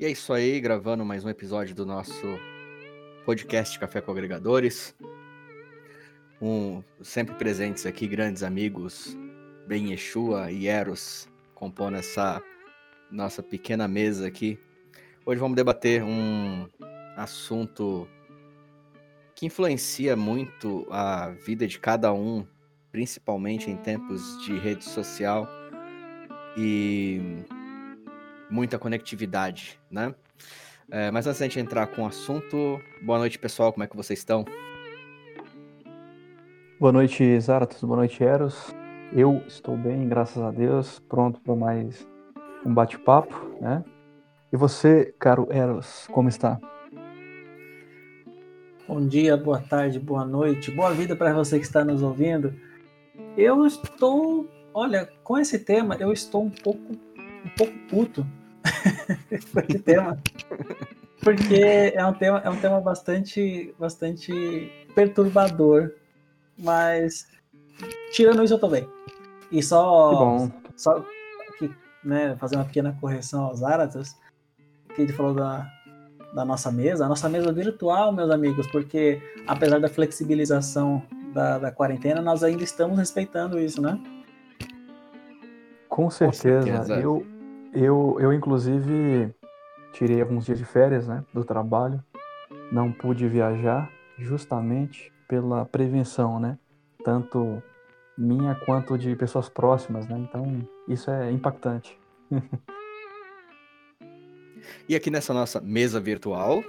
E é isso aí, gravando mais um episódio do nosso podcast Café com Agregadores. Um, sempre presentes aqui, grandes amigos, Ben Yeshua e Eros, compondo essa nossa pequena mesa aqui. Hoje vamos debater um assunto que influencia muito a vida de cada um, principalmente em tempos de rede social e muita conectividade, né? É, mas antes da gente entrar com o assunto, boa noite pessoal, como é que vocês estão? Boa noite, Zaratos, boa noite, Eros. Eu estou bem, graças a Deus, pronto para mais um bate-papo, né? E você, caro Eros, como está? Bom dia, boa tarde, boa noite, boa vida para você que está nos ouvindo. Eu estou, olha, com esse tema eu estou um pouco, um pouco puto com esse tema, porque é um tema, é um tema bastante, bastante perturbador, mas tirando isso eu tô bem. E só, Que bom. só que, né, fazer uma pequena correção aos Aratas, que ele falou da, da nossa mesa, a nossa mesa virtual, meus amigos, porque apesar da flexibilização da, da quarentena, nós ainda estamos respeitando isso, né? Com certeza. certeza. Eu, eu, eu, inclusive, tirei alguns dias de férias, né, do trabalho. Não pude viajar justamente pela prevenção, né? Tanto minha quanto de pessoas próximas, né? Então, isso é impactante. E aqui nessa nossa mesa virtual,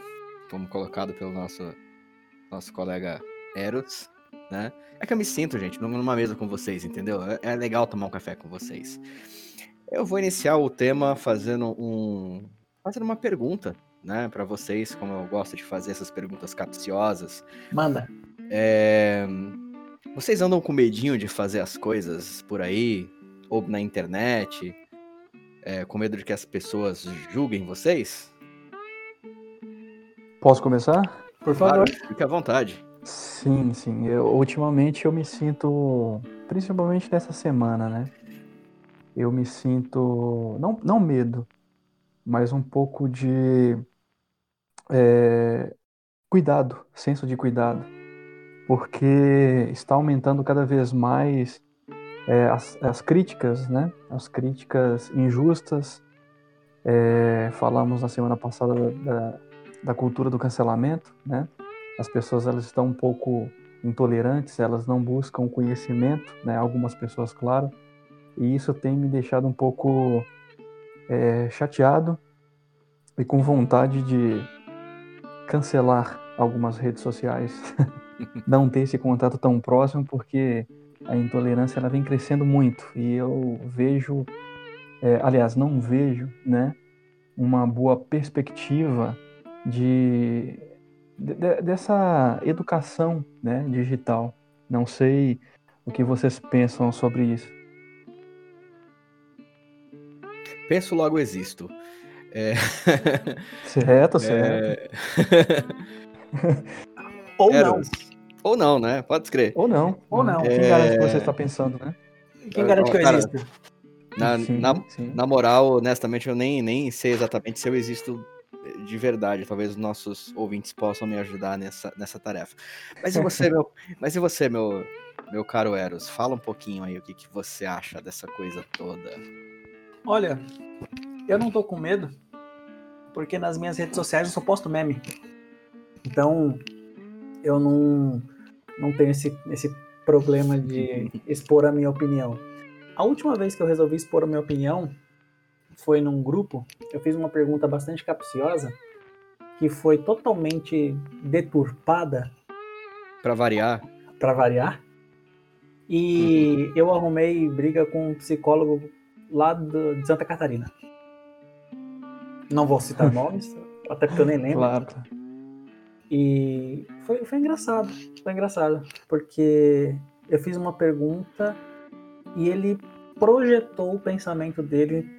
como colocado pelo nosso, nosso colega Eros, né? É que eu me sinto, gente, numa mesa com vocês, entendeu? É, é legal tomar um café com vocês. Eu vou iniciar o tema fazendo um fazendo uma pergunta, né, para vocês, como eu gosto de fazer essas perguntas capciosas. Manda. É, Vocês andam com medinho de fazer as coisas por aí, ou na internet, é, com medo de que as pessoas julguem vocês? Posso começar? Por favor. Claro, fique à vontade. Sim, sim. Eu, ultimamente eu me sinto, principalmente nessa semana, né? Eu me sinto, não, não medo, mas um pouco de é, cuidado, senso de cuidado, porque está aumentando cada vez mais é, as, as críticas, né? As críticas injustas. É, falamos na semana passada da, da cultura do cancelamento, né? As pessoas elas estão um pouco intolerantes, elas não buscam conhecimento, né? Algumas pessoas, claro, e isso tem me deixado um pouco é, chateado e com vontade de cancelar algumas redes sociais, não ter esse contato tão próximo, porque a intolerância ela vem crescendo muito e eu vejo, é, aliás, não vejo, né, uma boa perspectiva de, de- dessa educação, né, digital. Não sei o que vocês pensam sobre isso. Penso logo existo. É... Certo, certo. é... Ou Eros. Ou não, né? Pode escrever. Ou não. Ou não. Quem É. garante que você está pensando, né? não. Quem garante que eu Cara, existo? Na, Sim, na, sim. na moral, honestamente, eu nem, nem sei exatamente se eu existo de verdade. Talvez os nossos ouvintes possam me ajudar nessa, nessa tarefa. Mas e você, meu, mas e você, meu, meu caro Eros? Fala um pouquinho aí o que, que você acha dessa coisa toda. Olha, eu não tô com medo, porque nas minhas redes sociais eu só posto meme. Então, eu não, não tenho esse, esse problema de expor a minha opinião. A última vez que eu resolvi expor a minha opinião foi num grupo. Eu fiz uma pergunta bastante capciosa, que foi totalmente deturpada Pra variar, para variar. E eu arrumei briga com um psicólogo lá do- de Santa Catarina. Não vou citar nomes, até porque eu nem lembro. Claro. E foi, foi engraçado, foi engraçado, porque eu fiz uma pergunta e ele projetou o pensamento dele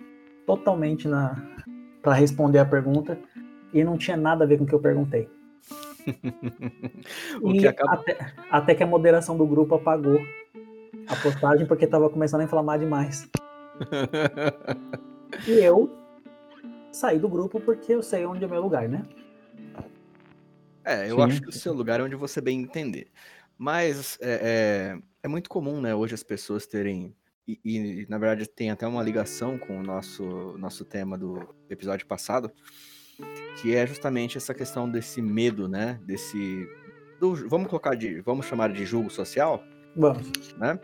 totalmente na para responder a pergunta e não tinha nada a ver com o que eu perguntei. o E que acaba. até, até que a moderação do grupo apagou a postagem porque tava começando a inflamar demais. E eu sair do grupo porque eu sei onde é meu lugar, né? É, eu Sim. acho que o seu lugar é onde você bem entender. Mas é, é, é muito comum, né, hoje as pessoas terem. E, e, na verdade tem até uma ligação com o nosso, nosso tema do episódio passado, que é justamente essa questão desse medo, né? Desse. do- vamos colocar de. Vamos chamar de julgo social? Vamos. né?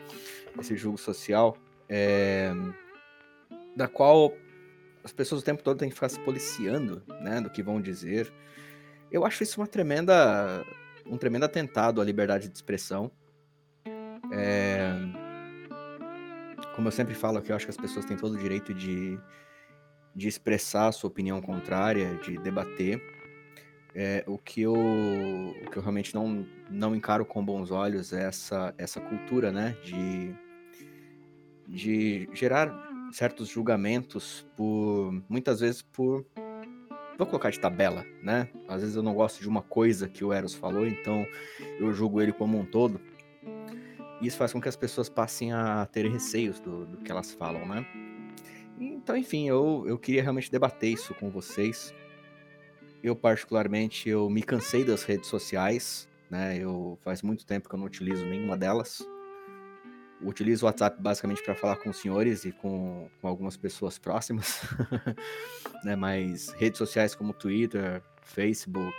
Esse julgo social, é, da qual as pessoas o tempo todo têm que ficar se policiando, né, do que vão dizer. Eu acho isso uma tremenda, um tremendo atentado à liberdade de expressão. É, como eu sempre falo aqui, eu acho que as pessoas têm todo o direito de, de expressar a sua opinião contrária, de debater. É, o, que eu, o que eu realmente não, não encaro com bons olhos é essa, essa cultura, né? De, de gerar certos julgamentos por, muitas vezes por, vou colocar de tabela, né? Às vezes eu não gosto de uma coisa que o Eros falou, então eu julgo ele como um todo. Isso faz com que as pessoas passem a ter receios do, do que elas falam, né? Então, enfim, eu, eu queria realmente debater isso com vocês. Eu, particularmente, eu me cansei das redes sociais, né? Eu faz muito tempo que eu não utilizo nenhuma delas. Utilizo o WhatsApp basicamente para falar com os senhores e com, com algumas pessoas próximas, né? Mas redes sociais como Twitter, Facebook,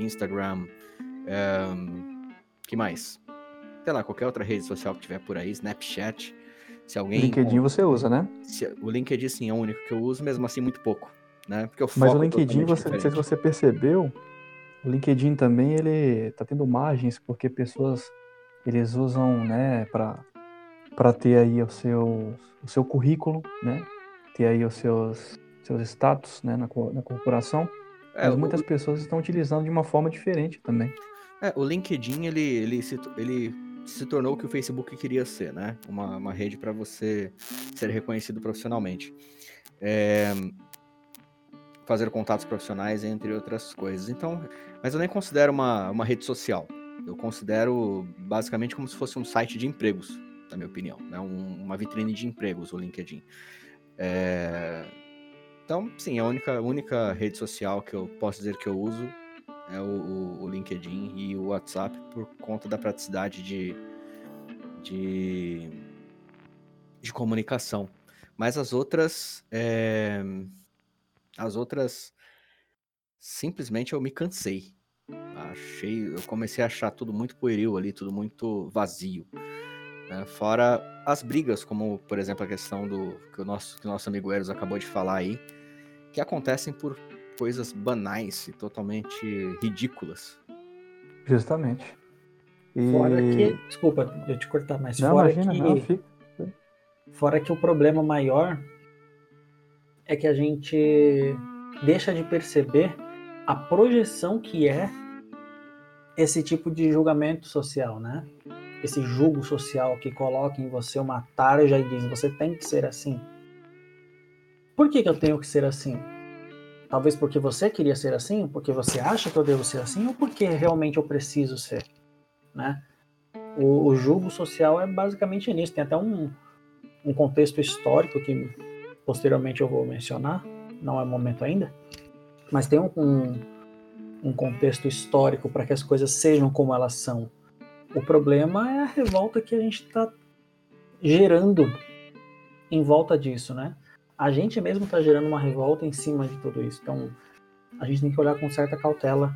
Instagram, ahn, que mais? Sei lá, qualquer outra rede social que tiver por aí, Snapchat. Se alguém LinkedIn você usa, né? se- o LinkedIn sim é o único que eu uso, mesmo assim muito pouco, né? Porque eu Mas o foco LinkedIn, você, não sei se você percebeu, o LinkedIn também ele tá tendo margens porque pessoas eles usam, né, para para ter aí o seu o seu currículo, né? Ter aí os seus seus status, né, na, na corporação. É, Mas o- muitas pessoas estão utilizando de uma forma diferente também. É, o LinkedIn, ele, ele, se, ele se tornou o que o Facebook queria ser, né? Uma, uma rede para você ser reconhecido profissionalmente. É, fazer contatos profissionais, entre outras coisas. Então, mas eu nem considero uma, uma rede social. Eu considero basicamente como se fosse um site de empregos, na minha opinião. Né? Um- uma vitrine de empregos, o LinkedIn. É, então, sim, a única, única rede social que eu posso dizer que eu uso é o, o- o LinkedIn e o WhatsApp por conta da praticidade de, de, de comunicação. Mas as outras, é, as outras, simplesmente eu me cansei. Achei, eu comecei a achar tudo muito pueril ali, tudo muito vazio. Né? Fora as brigas, como por exemplo a questão do que o nosso, que o nosso amigo Eros acabou de falar aí, que acontecem por coisas banais e totalmente ridículas. Justamente. E... Fora que. Desculpa eu te cortar, mas Não, fora imagina, que. não, fica. Fora que o problema maior é que a gente deixa de perceber a projeção que é esse tipo de julgamento social, né? Esse julgo social que coloca em você uma tarja e diz você tem que ser assim. Por que, que eu tenho que ser assim? Talvez porque você queria ser assim, porque você acha que eu devo ser assim, ou porque realmente eu preciso ser, né? O, o julgo social é basicamente nisso. Tem até um, um contexto histórico que posteriormente eu vou mencionar, não é momento ainda, mas tem um, um, um contexto histórico para que as coisas sejam como elas são. O problema é a revolta que a gente está gerando em volta disso, né? A gente mesmo está gerando uma revolta em cima de tudo isso. Então, a gente tem que olhar com certa cautela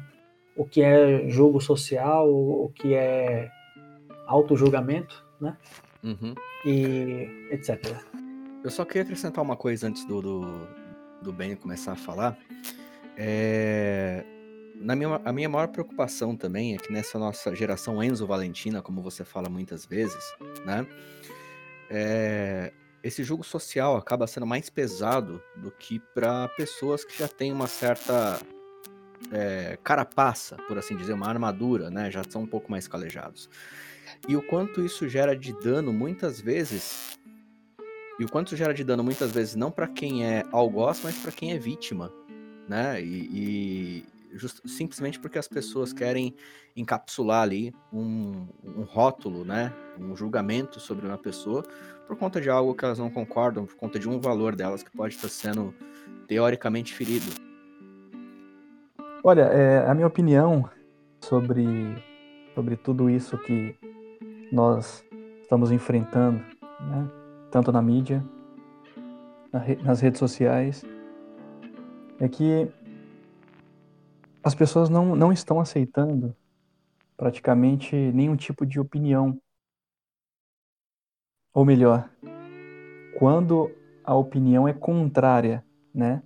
o que é julgo social, o que é auto-julgamento, né? Uhum. E etc. Eu só queria acrescentar uma coisa antes do, do, do Ben começar a falar. É, na minha, a minha maior preocupação também é que nessa nossa geração Enzo Valentina, como você fala muitas vezes, né? É, esse jogo social acaba sendo mais pesado do que para pessoas que já têm uma certa é, carapaça, por assim dizer, uma armadura, né? Já são um pouco mais calejados. E o quanto isso gera de dano muitas vezes e o quanto isso gera de dano muitas vezes não para quem é algoz, mas para quem é vítima, né? E, e just, simplesmente porque as pessoas querem encapsular ali um, um rótulo, né? Um julgamento sobre uma pessoa por conta de algo que elas não concordam, por conta de um valor delas que pode estar sendo teoricamente ferido. Olha, é, a minha opinião sobre, sobre tudo isso que nós estamos enfrentando, né? tanto na mídia, na nas redes sociais, é que as pessoas não, não estão aceitando praticamente nenhum tipo de opinião. Ou melhor, quando a opinião é contrária, né,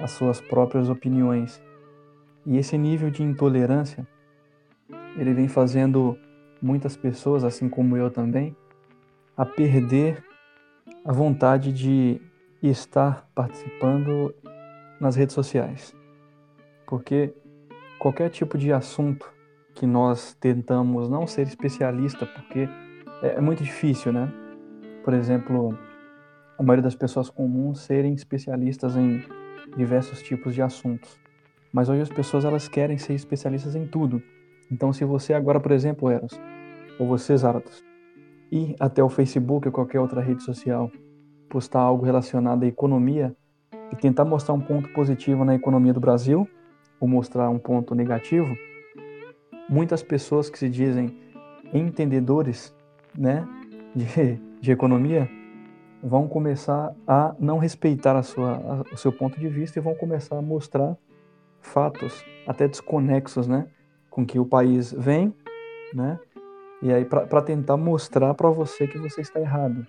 às suas próprias opiniões. E esse nível de intolerância, ele vem fazendo muitas pessoas, assim como eu também, a perder a vontade de estar participando nas redes sociais. Porque qualquer tipo de assunto que nós tentamos não ser especialista, porque é, é muito difícil, né? Por exemplo, a maioria das pessoas comuns serem especialistas em diversos tipos de assuntos. Mas hoje as pessoas elas querem ser especialistas em tudo. Então, se você agora, por exemplo, Eros, ou você, Zaratos, ir até o Facebook ou qualquer outra rede social, postar algo relacionado à economia e tentar mostrar um ponto positivo na economia do Brasil, ou mostrar um ponto negativo, muitas pessoas que se dizem entendedores né, de, de economia vão começar a não respeitar a sua, a, o seu ponto de vista e vão começar a mostrar fatos até desconexos né, com que o país vem, né, e aí para tentar mostrar para você que você está errado.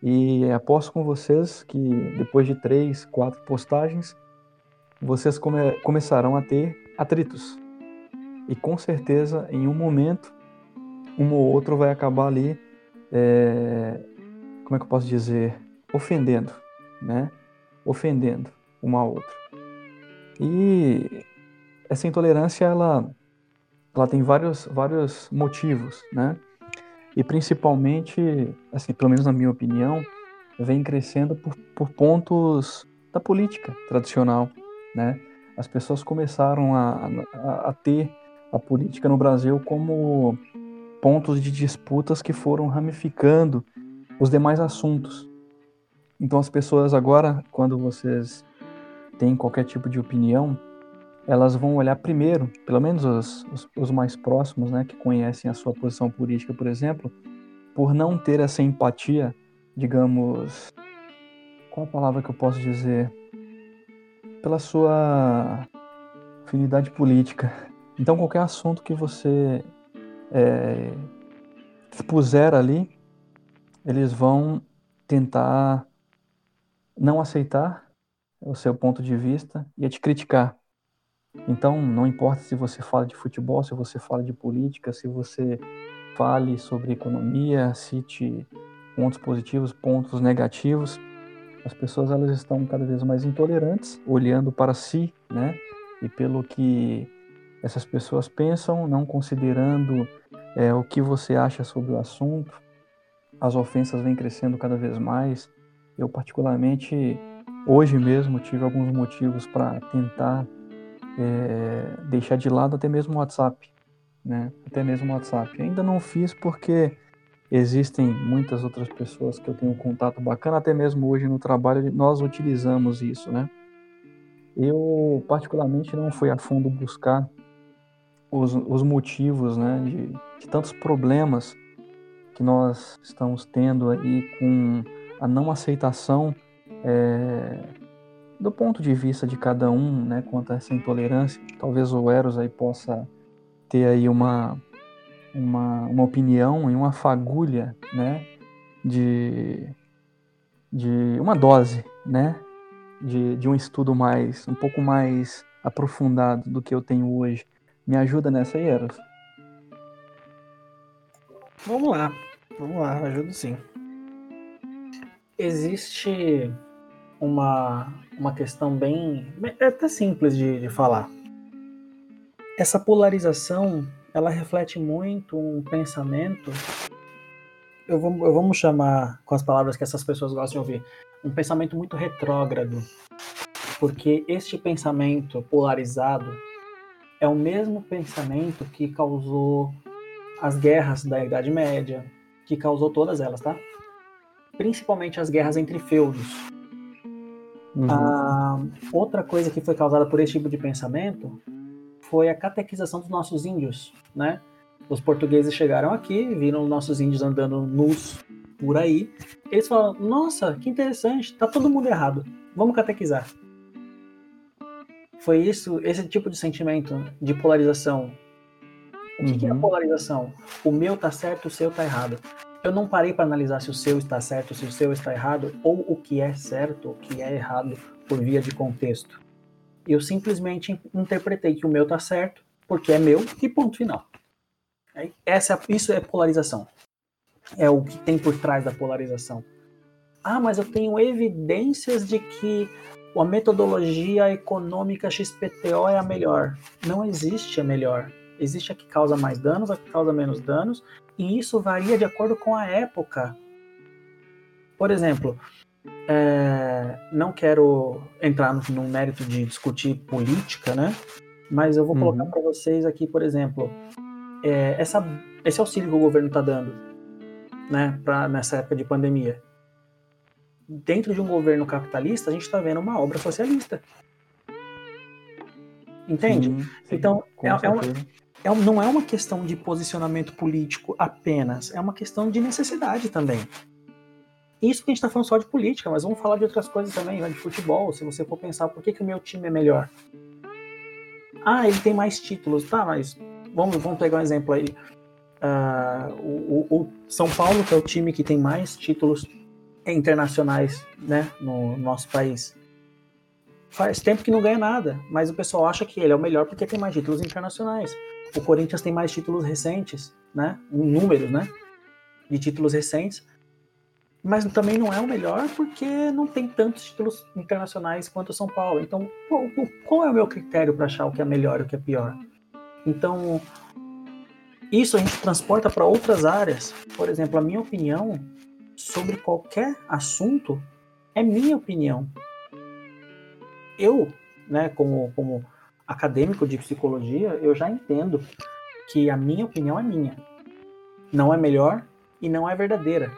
E aposto com vocês que depois de três, quatro postagens, vocês come começarão a ter atritos. E com certeza, em um momento, um ou outro vai acabar ali, é, como é que eu posso dizer, ofendendo, né? Ofendendo uma a outra. E essa intolerância, ela, ela tem vários, vários motivos, né? E principalmente, assim, pelo menos na minha opinião, vem crescendo por, por pontos da política tradicional, né? As pessoas começaram a, a, a ter a política no Brasil como pontos de disputas que foram ramificando os demais assuntos. Então as pessoas agora, quando vocês têm qualquer tipo de opinião, elas vão olhar primeiro, pelo menos os, os, os, mais próximos, né, que conhecem a sua posição política, por exemplo, por não ter essa empatia, digamos, qual a palavra que eu posso dizer? Pela sua afinidade política. Então, qualquer assunto que você é, expuser ali, eles vão tentar não aceitar o seu ponto de vista e te criticar. Então, não importa se você fala de futebol, se você fala de política, se você fale sobre economia, cite pontos positivos, pontos negativos, as pessoas elas estão cada vez mais intolerantes, olhando para si, né? E pelo que essas pessoas pensam, não considerando é, o que você acha sobre o assunto. As ofensas vêm crescendo cada vez mais. Eu particularmente hoje mesmo tive alguns motivos para tentar é, deixar de lado até mesmo o WhatsApp, né? Até mesmo o WhatsApp. Ainda não fiz porque Existem muitas outras pessoas que eu tenho um contato bacana, até mesmo hoje no trabalho nós utilizamos isso, né? Eu, particularmente, não fui a fundo buscar os, os motivos, né, de, de tantos problemas que nós estamos tendo aí com a não aceitação é, do ponto de vista de cada um, né, quanto a essa intolerância. Talvez o Eros aí possa ter aí uma uma, uma opinião e uma fagulha, né, de, de uma dose, né, de, de um estudo mais, um pouco mais aprofundado do que eu tenho hoje. Me ajuda nessa, Eros? Vamos lá, vamos lá, ajudo sim. Existe uma, uma questão bem, é até simples de, de falar. Essa polarização ela reflete muito um pensamento. Eu, vou, eu vamos chamar com as palavras que essas pessoas gostam de ouvir, um pensamento muito retrógrado, porque este pensamento polarizado é o mesmo pensamento que causou as guerras da Idade Média, que causou todas elas, tá? Principalmente as guerras entre feudos. Uhum. Ah, outra coisa que foi causada por esse tipo de pensamento foi a catequização dos nossos índios, né? Os portugueses chegaram aqui, viram os nossos índios andando nus por aí. Eles falaram: Nossa, que interessante, tá todo mundo errado. Vamos catequizar. Foi isso, esse tipo de sentimento de polarização. O que, uhum. que é a uhum. polarização? O meu tá certo, o seu tá errado. Eu não parei para analisar se o seu está certo, se o seu está errado, ou o que é certo, o que é errado por via de contexto. Eu simplesmente interpretei que o meu tá certo, porque é meu, e ponto final. Essa, isso é polarização. É o que tem por trás da polarização. Ah, mas eu tenho evidências de que a metodologia econômica XPTO é a melhor. Não existe a melhor. Existe a que causa mais danos, a que causa menos danos, e isso varia de acordo com a época. Por exemplo, é, não quero entrar no, no, mérito de discutir política, né? Mas eu vou uhum. colocar para vocês aqui, por exemplo, é, essa, esse auxílio que o governo está dando, né, pra, nessa época de pandemia. Dentro de um governo capitalista, a gente está vendo uma obra socialista. Entende? Sim, sim, então, é, é, uma, é, não é uma questão de posicionamento político apenas, é uma questão de necessidade também. Isso que a gente está falando só de política, mas vamos falar de outras coisas também, né, de futebol, se você for pensar por que, que o meu time é melhor. Ah, ele tem mais títulos, tá, mas vamos, vamos pegar um exemplo aí. Uh, o, o, São Paulo, que é o time que tem mais títulos internacionais né, no, no nosso país. Faz tempo que não ganha nada, mas o pessoal acha que ele é o melhor porque tem mais títulos internacionais. O Corinthians tem mais títulos recentes, né? Um número, né? De títulos recentes. Mas também não é o melhor porque não tem tantos títulos internacionais quanto o São Paulo. Então, qual, é o meu critério para achar o que é melhor e o que é pior? Então, isso a gente transporta para outras áreas. Por exemplo, a minha opinião sobre qualquer assunto é minha opinião. Eu, né, como, como acadêmico de psicologia, eu já entendo que a minha opinião é minha. Não é melhor e não é verdadeira.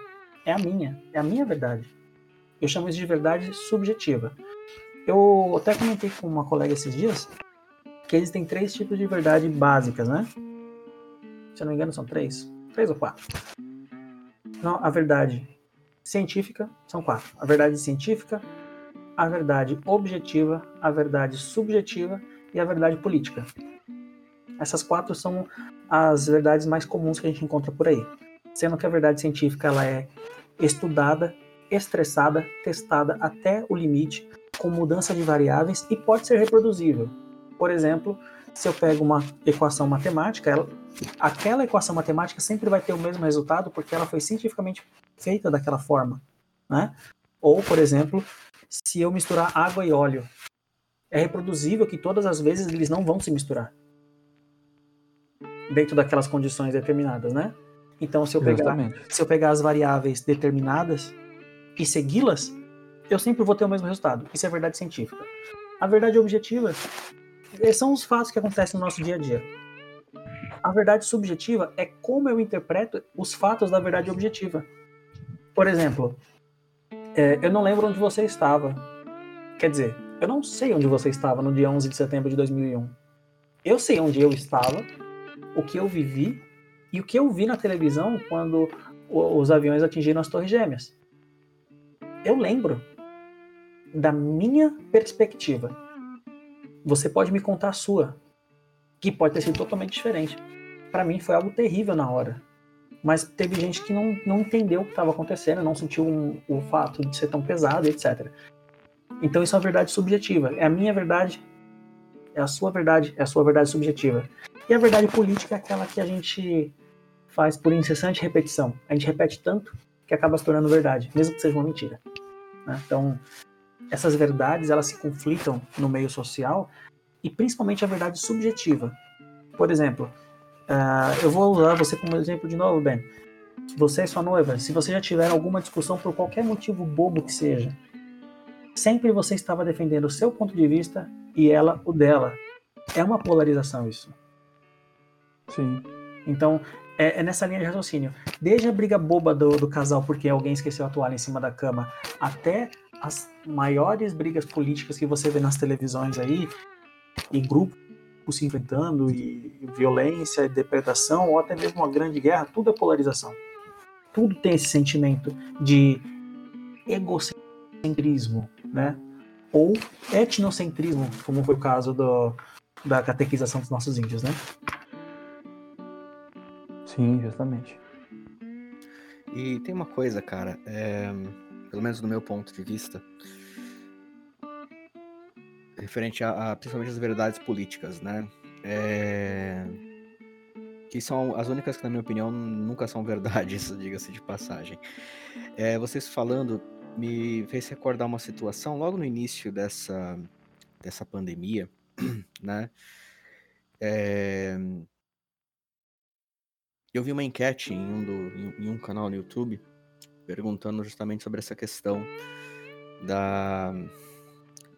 É a minha, é a minha verdade. Eu chamo isso de verdade subjetiva. Eu até comentei com uma colega esses dias que existem três tipos de verdade básicas, né? Se eu não me engano, são três. Três ou quatro. Não, a verdade científica são quatro. A verdade científica, a verdade objetiva, a verdade subjetiva e a verdade política. Essas quatro são as verdades mais comuns que a gente encontra por aí. Sendo que a verdade científica ela é estudada, estressada, testada até o limite, com mudança de variáveis e pode ser reproduzível. Por exemplo, se eu pego uma equação matemática, ela, aquela equação matemática sempre vai ter o mesmo resultado porque ela foi cientificamente feita daquela forma, né? Ou, por exemplo, se eu misturar água e óleo, é reproduzível que todas as vezes eles não vão se misturar dentro daquelas condições determinadas, né? Então, se eu pegar, se eu pegar as variáveis determinadas e segui-las, eu sempre vou ter o mesmo resultado. Isso é verdade científica. A verdade objetiva são os fatos que acontecem no nosso dia a dia. A verdade subjetiva é como eu interpreto os fatos da verdade objetiva. Por exemplo, é, eu não lembro onde você estava. Quer dizer, eu não sei onde você estava no dia 11 de setembro de 2001. Eu sei onde eu estava, o que eu vivi e o que eu vi na televisão quando os aviões atingiram as Torres Gêmeas. Eu lembro da minha perspectiva você pode me contar a sua, que pode ter sido totalmente diferente. Para mim foi algo terrível na hora. Mas teve gente que não, não entendeu o que estava acontecendo, não sentiu um, o fato de ser tão pesado, etc. Então isso é uma verdade subjetiva. É a minha verdade, é a sua verdade, é a sua verdade subjetiva. E a verdade política é aquela que a gente faz por incessante repetição. A gente repete tanto que acaba se tornando verdade, mesmo que seja uma mentira. Né? Então, essas verdades elas se conflitam no meio social e principalmente a verdade subjetiva. Por exemplo, uh, eu vou usar você como exemplo de novo, Ben. Você e sua noiva, se você já tiver alguma discussão por qualquer motivo bobo que seja, sempre você estava defendendo o seu ponto de vista e ela o dela. é uma polarização isso. Sim. Então, é, é, nessa linha de raciocínio. Desde a briga boba do, do casal porque alguém esqueceu a toalha em cima da cama, até as maiores brigas políticas que você vê nas televisões aí, em grupos se enfrentando, e, e violência, e depredação, ou até mesmo uma grande guerra, tudo é polarização. Tudo tem esse sentimento de egocentrismo, né? Ou etnocentrismo, como foi o caso do, da catequização dos nossos índios, né? Sim, justamente. E tem uma coisa, cara, é, pelo menos do meu ponto de vista, referente a, a principalmente as verdades políticas, né? É, que são as únicas que, na minha opinião, nunca são verdades, diga-se de passagem. É, vocês falando me fez recordar uma situação logo no início dessa, dessa pandemia, né? É, eu vi uma enquete em um, do, em, um canal no YouTube perguntando justamente sobre essa questão da,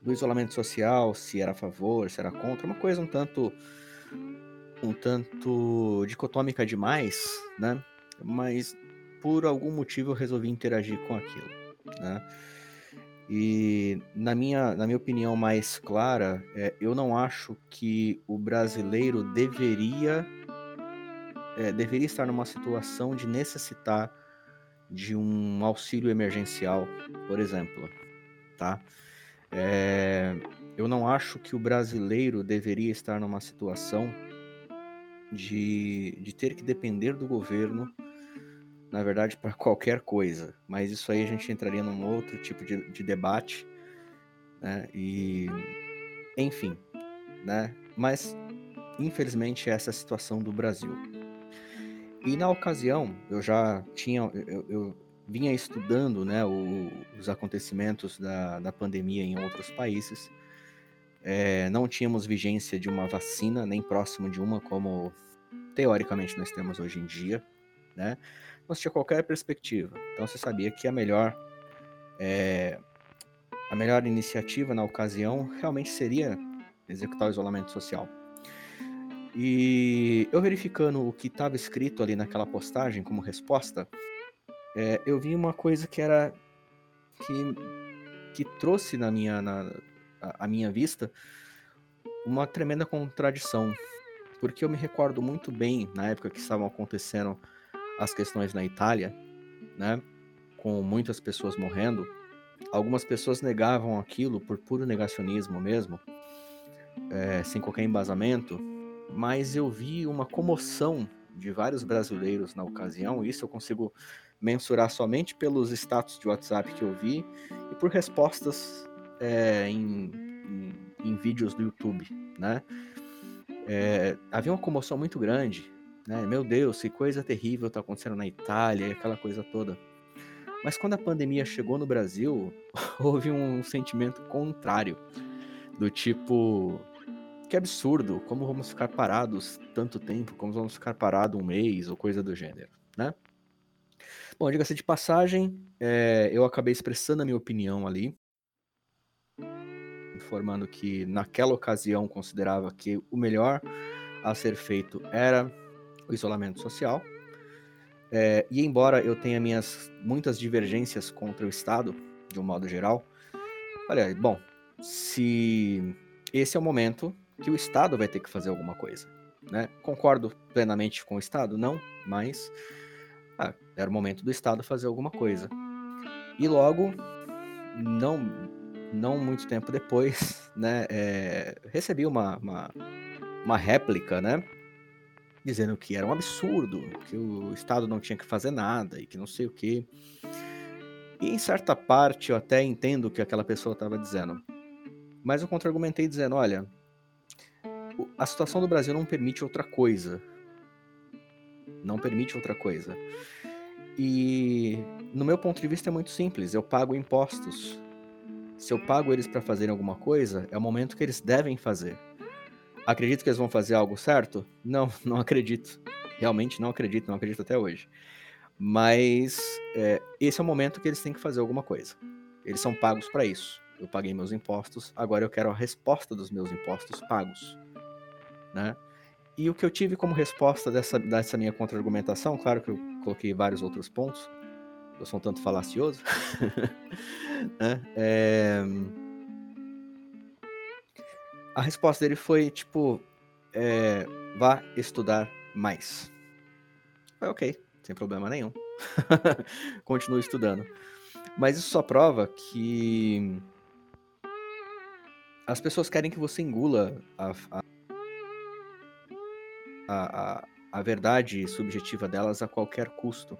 do isolamento social, se era a favor, se era contra, uma coisa um tanto um tanto dicotômica demais, né? Mas por algum motivo eu resolvi interagir com aquilo, né? E na minha, na minha opinião mais clara, é, eu não acho que o brasileiro deveria é, deveria estar numa situação de necessitar de um auxílio emergencial, por exemplo, tá? É, eu não acho que o brasileiro deveria estar numa situação de, de ter que depender do governo, na verdade, para qualquer coisa. Mas isso aí a gente entraria num outro tipo de, de debate, né? E, enfim, né? Mas, infelizmente, essa é a situação do Brasil. E na ocasião, eu já tinha, eu, eu vinha estudando né, o, os acontecimentos da, da pandemia em outros países. É, não tínhamos vigência de uma vacina, nem próximo de uma, como teoricamente nós temos hoje em dia. Né? Não tinha qualquer perspectiva. Então você sabia que a melhor, é, a melhor iniciativa na ocasião realmente seria executar o isolamento social. E eu verificando o que estava escrito ali naquela postagem como resposta, é, eu vi uma coisa que era que, que trouxe na minha na a, a minha vista uma tremenda contradição, porque eu me recordo muito bem na época que estavam acontecendo as questões na Itália, né, com muitas pessoas morrendo, algumas pessoas negavam aquilo por puro negacionismo mesmo, é, sem qualquer embasamento mas eu vi uma comoção de vários brasileiros na ocasião, isso eu consigo mensurar somente pelos status de WhatsApp que eu vi e por respostas é, em, em, em, vídeos do YouTube, né? É, havia uma comoção muito grande, né? Meu Deus, que coisa terrível está acontecendo na Itália, aquela coisa toda. Mas quando a pandemia chegou no Brasil, houve um sentimento contrário, do tipo, que absurdo, como vamos ficar parados tanto tempo, como vamos ficar parados um mês ou coisa do gênero, né? Bom, diga-se de passagem, é, eu acabei expressando a minha opinião ali, informando que naquela ocasião considerava que o melhor a ser feito era o isolamento social. É, e embora eu tenha minhas muitas divergências contra o Estado, de um modo geral, olha, bom, se esse é o momento que o Estado vai ter que fazer alguma coisa. Né? Concordo plenamente com o Estado? Não, mas ah, era o momento do Estado fazer alguma coisa. E logo, não, não muito tempo depois, né, é, recebi uma, uma, uma réplica, né, dizendo que era um absurdo, que o Estado não tinha que fazer nada e que não sei o que. E em certa parte eu até entendo o que aquela pessoa estava dizendo. Mas eu contra-argumentei dizendo, olha, a situação do Brasil não permite outra coisa. Não permite outra coisa. E no meu ponto de vista é muito simples. Eu pago impostos. Se eu pago eles para fazerem alguma coisa, é o momento que eles devem fazer. Acredito que eles vão fazer algo certo? Não, não acredito. Realmente não acredito, não acredito até hoje. Mas é, esse é o momento que eles têm que fazer alguma coisa. Eles são pagos para isso. Eu paguei meus impostos, agora eu quero a resposta dos meus impostos pagos né? E o que eu tive como resposta dessa, dessa minha contra-argumentação, claro que eu coloquei vários outros pontos, eu sou um tanto falacioso, né? É... A resposta dele foi tipo: é, vá estudar mais. Foi ok, sem problema nenhum. Continuo estudando. Mas isso só prova que as pessoas querem que você engula a, a, a, a, verdade subjetiva delas a qualquer custo.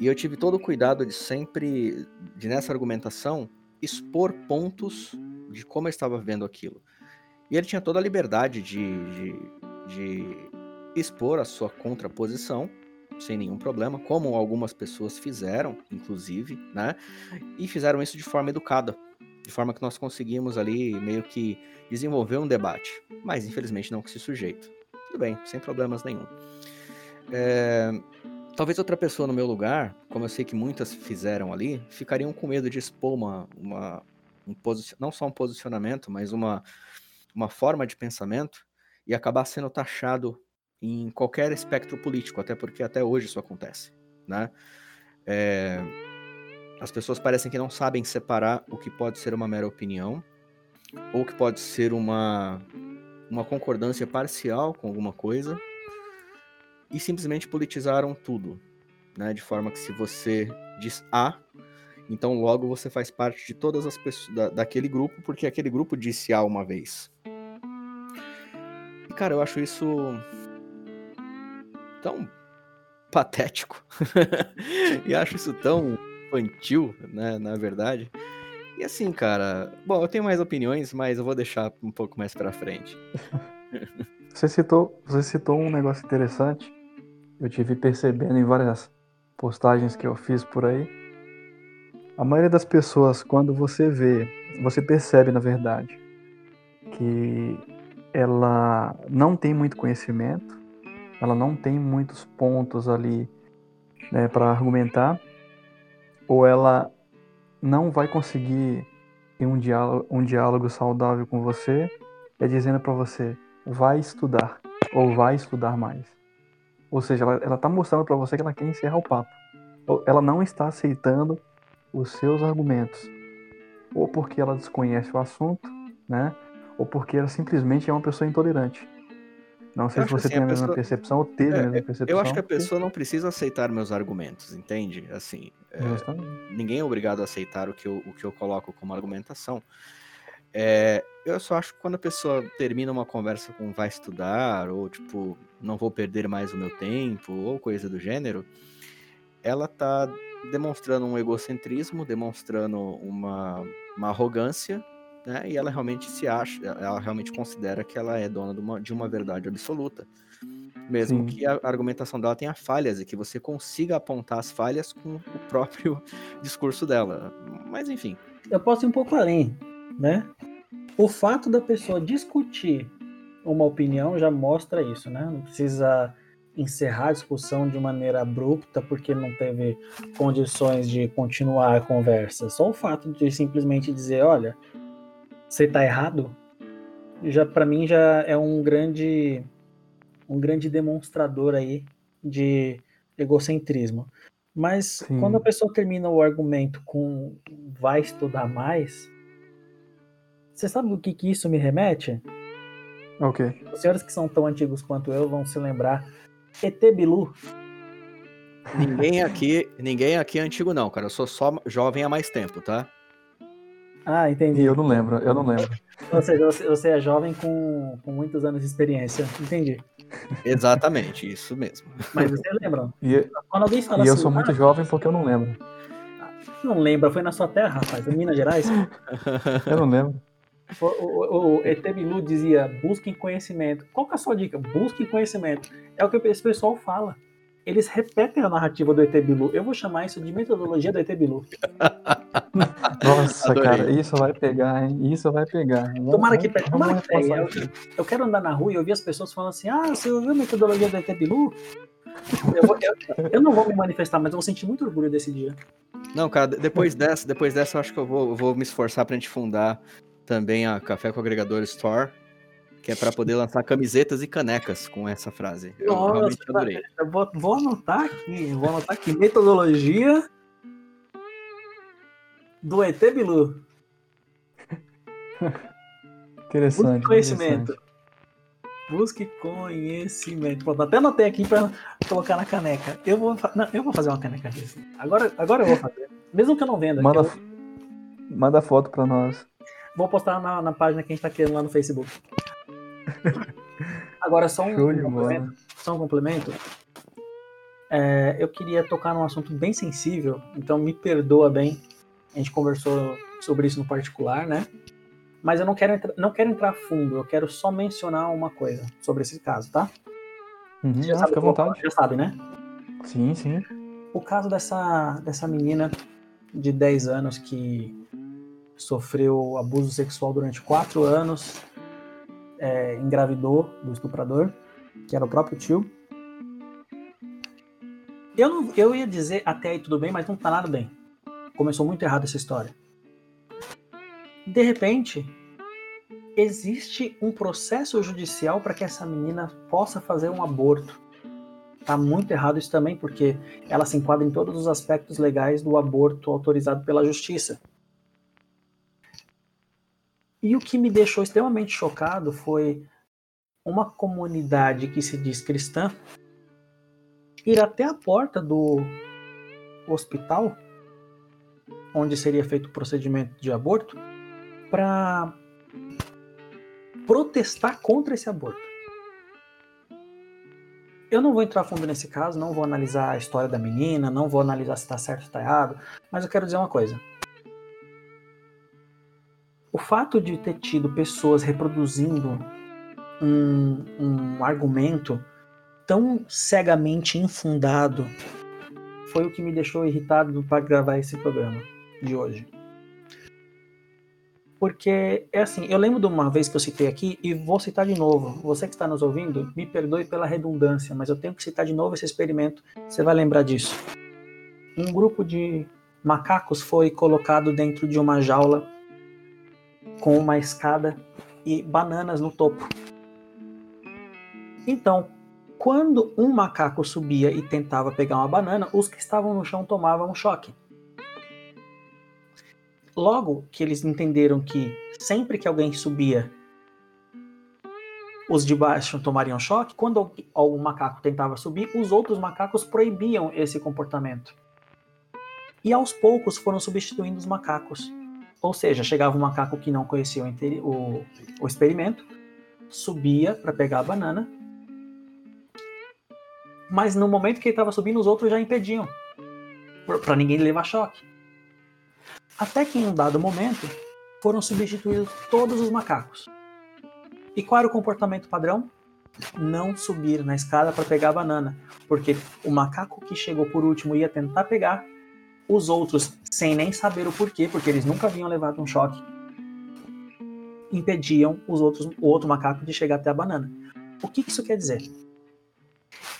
E eu tive todo o cuidado de sempre, de nessa argumentação, expor pontos de como eu estava vendo aquilo. E ele tinha toda a liberdade de, de, de expor a sua contraposição, sem nenhum problema, como algumas pessoas fizeram, inclusive, né? E fizeram isso de forma educada, de forma que nós conseguimos ali meio que desenvolver um debate, mas infelizmente não com esse sujeito. Tudo bem, sem problemas nenhum. É, talvez outra pessoa no meu lugar, como eu sei que muitas fizeram ali, ficariam com medo de expor uma, uma um não só um posicionamento, mas uma, uma forma de pensamento e acabar sendo taxado em qualquer espectro político, até porque até hoje isso acontece, né? É, as pessoas parecem que não sabem separar o que pode ser uma mera opinião ou que pode ser uma uma concordância parcial com alguma coisa e simplesmente politizaram tudo, né? De forma que se você diz A, então logo você faz parte de todas as pessoas da, daquele grupo porque aquele grupo disse A uma vez. E cara, eu acho isso tão patético. e acho isso tão infantil, né, na verdade. E assim, cara, bom, eu tenho mais opiniões, mas eu vou deixar um pouco mais para frente. você citou, você citou um negócio interessante. Eu tive percebendo em várias postagens que eu fiz por aí. A maioria das pessoas, quando você vê, você percebe, na verdade, que ela não tem muito conhecimento, ela não tem muitos pontos ali né, para argumentar, ou ela não vai conseguir ter um diálogo, um diálogo saudável com você, é dizendo para você, vai estudar, ou vai estudar mais. Ou seja, ela está mostrando para você que ela quer encerrar o papo. Ela não está aceitando os seus argumentos. Ou porque ela desconhece o assunto, né? Ou porque ela simplesmente é uma pessoa intolerante. Não sei se você assim, tem a, a mesma percepção ou teve é, a mesma percepção. Eu acho que a pessoa não precisa aceitar meus argumentos, entende? Assim, é, ninguém é obrigado a aceitar o que eu, o que eu coloco como argumentação. É, eu só acho que quando a pessoa termina uma conversa com vai estudar, ou tipo, não vou perder mais o meu tempo, ou coisa do gênero, ela tá demonstrando um egocentrismo, demonstrando uma, uma arrogância né? E ela realmente se acha, ela realmente considera que ela é dona de uma, de uma verdade absoluta. Mesmo Sim. que a argumentação dela tenha falhas e que você consiga apontar as falhas com o próprio discurso dela. Mas enfim. Eu posso ir um pouco além, né? O fato da pessoa discutir uma opinião já mostra isso, né? Não precisa encerrar a discussão de maneira abrupta porque não teve condições de continuar a conversa. Só o fato de simplesmente dizer, olha, você tá errado, já para mim já é um grande um grande demonstrador aí de egocentrismo. Mas Sim. quando a pessoa termina o argumento com vai estudar mais, você sabe o que, que isso me remete? Ok. Os senhores que são tão antigos quanto eu vão se lembrar. ET Bilu. Ninguém aqui, ninguém aqui é antigo não, cara. Eu sou só jovem há mais tempo, tá? Ah, entendi. E eu não lembro, eu não lembro. Ou seja, você, é jovem com, com muitos anos de experiência. Entendi. Exatamente, isso mesmo. Mas você lembra? E, Quando alguém fala e assim, eu sou muito ah, jovem porque eu não lembro. Não lembra, foi na sua terra, rapaz, em Minas Gerais? eu não lembro. O, o, o ET Bilu dizia, busquem conhecimento. Qual que é a sua dica? Busquem conhecimento. É o que esse pessoal fala eles repetem a narrativa do ET Bilu. Eu vou chamar isso de metodologia do ET Bilu. Nossa, Adorei. cara, isso vai pegar, hein? Isso vai pegar. Tomara que pegue. Tomara que pegue. Eu, eu, quero andar na rua e ouvir as pessoas falando assim: ah, você ouviu a metodologia do ET Bilu? Eu, vou, eu, eu, não vou me manifestar, mas eu vou sentir muito orgulho desse dia. Não, cara, depois dessa, depois dessa, eu acho que eu vou, vou me esforçar pra gente fundar também a Café com Agregador Store que é para poder lançar camisetas e canecas com essa frase. Eu Nossa, realmente adorei. Eu vou, vou anotar aqui, vou anotar aqui, metodologia do ET Bilu. interessante. Busque conhecimento. Interessante. Busque conhecimento. Pronto, até anotei aqui para colocar na caneca. Eu vou, não, eu vou fazer uma caneca disso. Agora, agora eu vou fazer. Mesmo que eu não venda. Manda, eu... manda foto para nós. Vou postar na, na página que a gente tá criando lá no Facebook. Agora, só um, um complemento. Só um complemento. É, eu queria tocar num assunto bem sensível, então me perdoa bem. A gente conversou sobre isso no particular, né? Mas eu não quero, não quero entrar fundo, eu quero só mencionar uma coisa sobre esse caso, tá? Uhum, já, sabe, fica à vontade. já sabe, né? Sim, sim. O caso dessa, dessa menina de 10 anos que sofreu abuso sexual durante 4 anos, é, engravidou do estuprador, que era o próprio tio. Eu, não, eu ia dizer até aí tudo bem, mas não tá nada bem. Começou muito errado essa história de repente, existe um processo judicial para que essa menina possa fazer um aborto. Tá muito errado isso também, porque ela se enquadra em todos os aspectos legais do aborto autorizado pela justiça. E o que me deixou extremamente chocado foi uma comunidade que se diz cristã ir até a porta do hospital onde seria feito o procedimento de aborto para protestar contra esse aborto. Eu não vou entrar fundo nesse caso, não vou analisar a história da menina, não vou analisar se está certo ou está errado, mas eu quero dizer uma coisa. O fato de ter tido pessoas reproduzindo um, um argumento tão cegamente infundado foi o que me deixou irritado para gravar esse programa de hoje. Porque é assim, eu lembro de uma vez que eu citei aqui e vou citar de novo. Você que está nos ouvindo, me perdoe pela redundância, mas eu tenho que citar de novo esse experimento. Você vai lembrar disso. Um grupo de macacos foi colocado dentro de uma jaula com uma escada e bananas no topo. Então, quando um macaco subia e tentava pegar uma banana, os que estavam no chão tomavam um choque. Logo que eles entenderam que sempre que alguém subia, os de baixo tomariam choque, quando algum macaco tentava subir, os outros macacos proibiam esse comportamento. E aos poucos foram substituindo os macacos. Ou seja, chegava um macaco que não conhecia o, o, o experimento, subia para pegar a banana, mas no momento que ele estava subindo, os outros já impediam, para ninguém levar choque. Até que em um dado momento foram substituídos todos os macacos. E qual era o comportamento padrão? Não subir na escada para pegar a banana, porque o macaco que chegou por último ia tentar pegar, os outros, sem nem saber o porquê, porque eles nunca haviam levado um choque, impediam os outros, o outro macaco de chegar até a banana. O que isso quer dizer?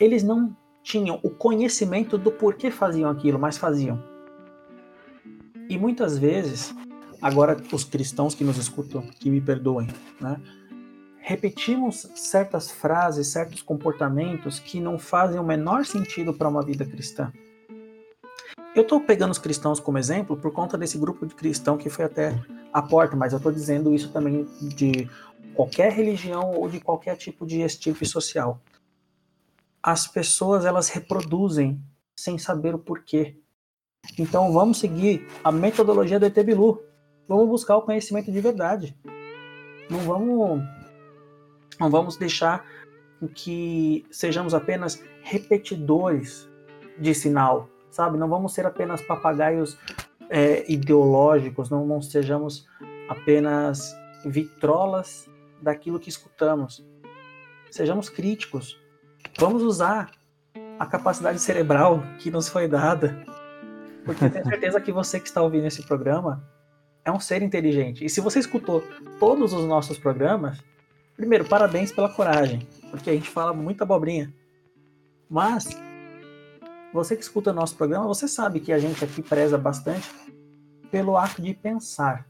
Eles não tinham o conhecimento do porquê faziam aquilo, mas faziam. E muitas vezes, agora os cristãos que nos escutam, que me perdoem, né? Repetimos certas frases, certos comportamentos que não fazem o menor sentido para uma vida cristã. Eu estou pegando os cristãos como exemplo por conta desse grupo de cristão que foi até a porta, mas eu estou dizendo isso também de qualquer religião ou de qualquer tipo de estirpe social. As pessoas elas reproduzem sem saber o porquê. Então vamos seguir a metodologia do ET Bilu. Vamos buscar o conhecimento de verdade. Não vamos, não vamos deixar que sejamos apenas repetidores de sinal, sabe? Não vamos ser apenas papagaios é, ideológicos, não, não sejamos apenas vitrolas daquilo que escutamos. Sejamos críticos. Vamos usar a capacidade cerebral que nos foi dada porque eu tenho certeza que você que está ouvindo esse programa é um ser inteligente. E se você escutou todos os nossos programas, primeiro, parabéns pela coragem, porque a gente fala muita abobrinha. Mas, você que escuta nosso programa, você sabe que a gente aqui preza bastante pelo ato de pensar.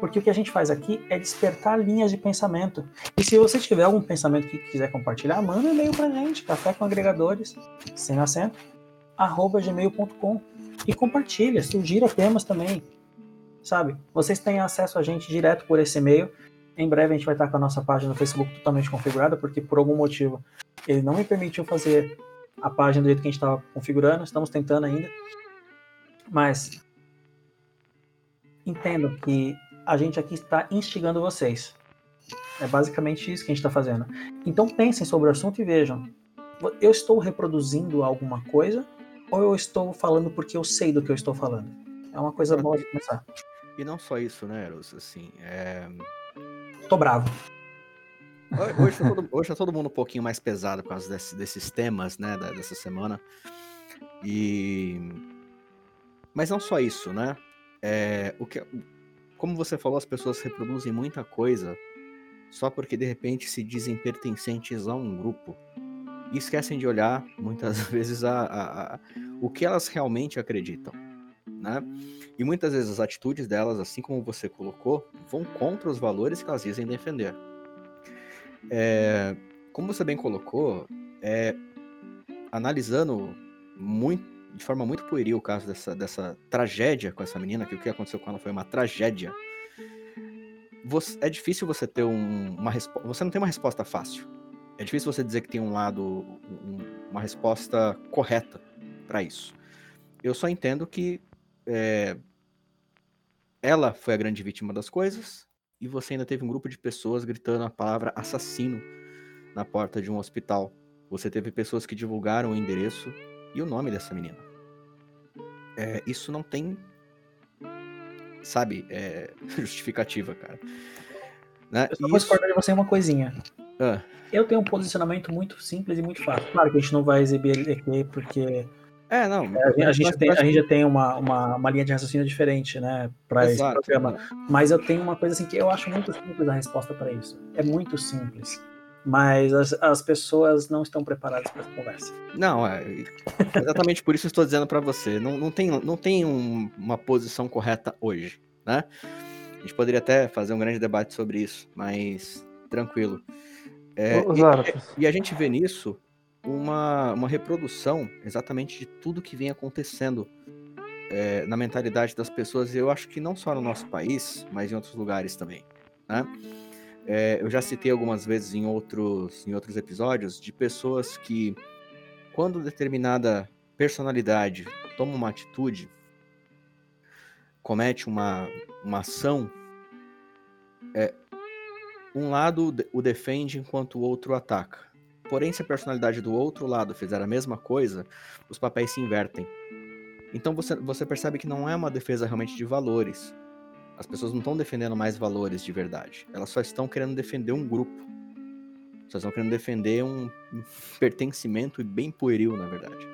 Porque o que a gente faz aqui é despertar linhas de pensamento. E se você tiver algum pensamento que quiser compartilhar, manda um e-mail pra gente, café com agregadores, sem acento, arroba gmail.com e compartilha, sugira temas também, sabe? Vocês têm acesso a gente direto por esse e-mail. Em breve a gente vai estar com a nossa página no Facebook totalmente configurada, porque por algum motivo ele não me permitiu fazer a página do jeito que a gente estava configurando, estamos tentando ainda. Mas entendo que a gente aqui está instigando vocês. É basicamente isso que a gente está fazendo. Então pensem sobre o assunto e vejam: eu estou reproduzindo alguma coisa ou eu estou falando porque eu sei do que eu estou falando? É uma coisa boa de começar. E não só isso, né, Eros? Assim, é... Tô bravo. Hoje tá, todo, hoje tá todo mundo um pouquinho mais pesado por causa desse, desses temas, né, dessa semana. E... Mas não só isso, né? É, o que, como você falou, as pessoas reproduzem muita coisa só porque de repente se dizem pertencentes a um grupo e esquecem de olhar muitas vezes a, a, a, o que elas realmente acreditam, né? E muitas vezes as atitudes delas, assim como você colocou, vão contra os valores que elas dizem defender. É, como você bem colocou, é, analisando muito de forma muito pueril o caso dessa, dessa tragédia com essa menina, que o que aconteceu com ela foi uma tragédia. Você, é difícil você ter um, uma resposta. Você não tem uma resposta fácil. É difícil você dizer que tem um lado, um, uma resposta correta para isso. Eu só entendo que é, ela foi a grande vítima das coisas e você ainda teve um grupo de pessoas gritando a palavra assassino na porta de um hospital. Você teve pessoas que divulgaram o endereço e o nome dessa menina. É, isso não tem, sabe, é, justificativa, cara. Né? Eu só vou discordar de você uma coisinha. Ah. Eu tenho um posicionamento muito simples e muito fácil. Claro que a gente não vai exibir ele aqui porque é, não. É, a, gente, tem, a gente já tem uma, uma, uma linha de raciocínio diferente, né, para esse programa. Mas eu tenho uma coisa assim que eu acho muito simples a resposta para isso. É muito simples mas as, as pessoas não estão preparadas para essa conversa. Não, é exatamente por isso eu estou dizendo para você. Não, não tem, não tem um, uma posição correta hoje, né? A gente poderia até fazer um grande debate sobre isso, mas tranquilo. É, e, e, a gente vê nisso uma, uma reprodução exatamente de tudo que vem acontecendo é, na mentalidade das pessoas, eu acho que não só no nosso país, mas em outros lugares também, né? É, eu já citei algumas vezes em outros, em outros episódios de pessoas que, quando determinada personalidade toma uma atitude, comete uma, uma ação, é, um lado o defende enquanto o outro ataca. Porém, se a personalidade do outro lado fizer a mesma coisa, os papéis se invertem. Então você, você percebe que não é uma defesa realmente de valores, as pessoas não estão defendendo mais valores de verdade. Elas só estão querendo defender um grupo. Só estão querendo defender um pertencimento bem pueril, na verdade.